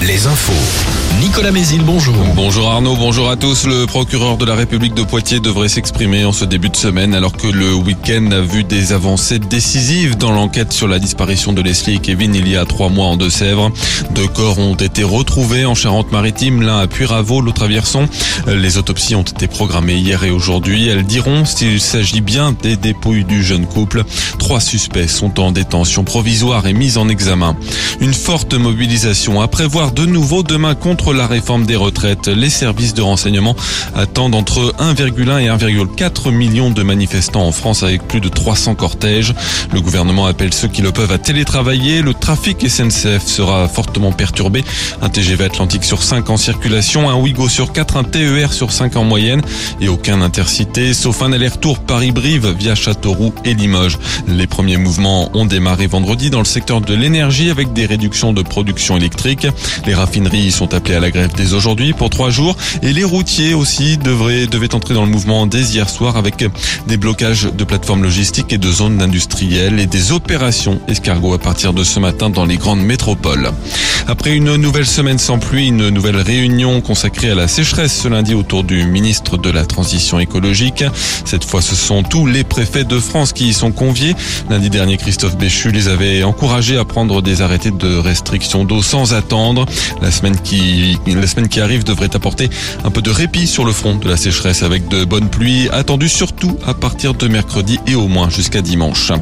les infos. Nicolas Mézil, bonjour. Bonjour Arnaud, bonjour à tous. Le procureur de la République de Poitiers devrait s'exprimer en ce début de semaine alors que le week-end a vu des avancées décisives dans l'enquête sur la disparition de Leslie et Kevin il y a trois mois en Deux-Sèvres. Deux corps ont été retrouvés en Charente-Maritime, l'un à Puyraveau, l'autre à Vierson. Les autopsies ont été programmées hier et aujourd'hui. Elles diront s'il s'agit bien des dépouilles du jeune couple. Trois suspects sont en détention provisoire et mis en examen. Une forte mobilisation à prévoir de nouveau demain contre la réforme des retraites. Les services de renseignement attendent entre 1,1 et 1,4 millions de manifestants en France avec plus de 300 cortèges. Le gouvernement appelle ceux qui le peuvent à télétravailler. Le trafic SNCF sera fortement perturbé. Un TGV Atlantique sur 5 en circulation, un Ouigo sur 4, un TER sur 5 en moyenne et aucun intercité sauf un aller-retour Paris-Brive via Châteauroux et Limoges. Les premiers mouvements ont démarré vendredi dans le secteur de l'énergie avec des réductions de production électrique. Les raffineries sont appelées à la grève dès aujourd'hui pour trois jours et les routiers aussi devraient, devaient entrer dans le mouvement dès hier soir avec des blocages de plateformes logistiques et de zones industrielles et des opérations escargots à partir de ce matin dans les grandes métropoles. Après une nouvelle semaine sans pluie, une nouvelle réunion consacrée à la sécheresse ce lundi autour du ministre de la Transition écologique. Cette fois, ce sont tous les préfets de France qui y sont conviés. Lundi dernier, Christophe Béchu les avait encouragés à prendre des arrêtés de restriction d'eau sans attendre. La semaine qui, la semaine qui arrive devrait apporter un peu de répit sur le front de la sécheresse avec de bonnes pluies attendues surtout à partir de mercredi et au moins jusqu'à dimanche.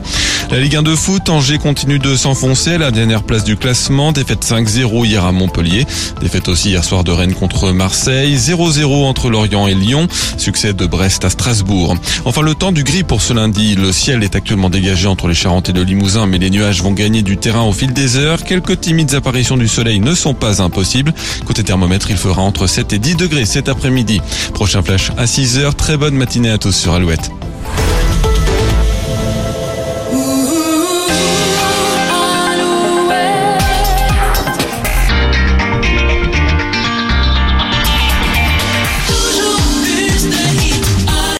La Ligue 1 de foot, Angers continue de s'enfoncer à la dernière place du classement. Défaite 5-0 hier à Montpellier. Défaite aussi hier soir de Rennes contre Marseille. 0-0 entre Lorient et Lyon. Succès de Brest à Strasbourg. Enfin, le temps du gris pour ce lundi. Le ciel est actuellement dégagé entre les Charentes et le Limousin, mais les nuages vont gagner du terrain au fil des heures. Quelques timides apparitions du soleil ne sont pas impossibles. Côté thermomètre, il fera entre 7 et 10 degrés cet après-midi. Prochain flash à 6 heures. Très bonne matinée à tous sur Alouette.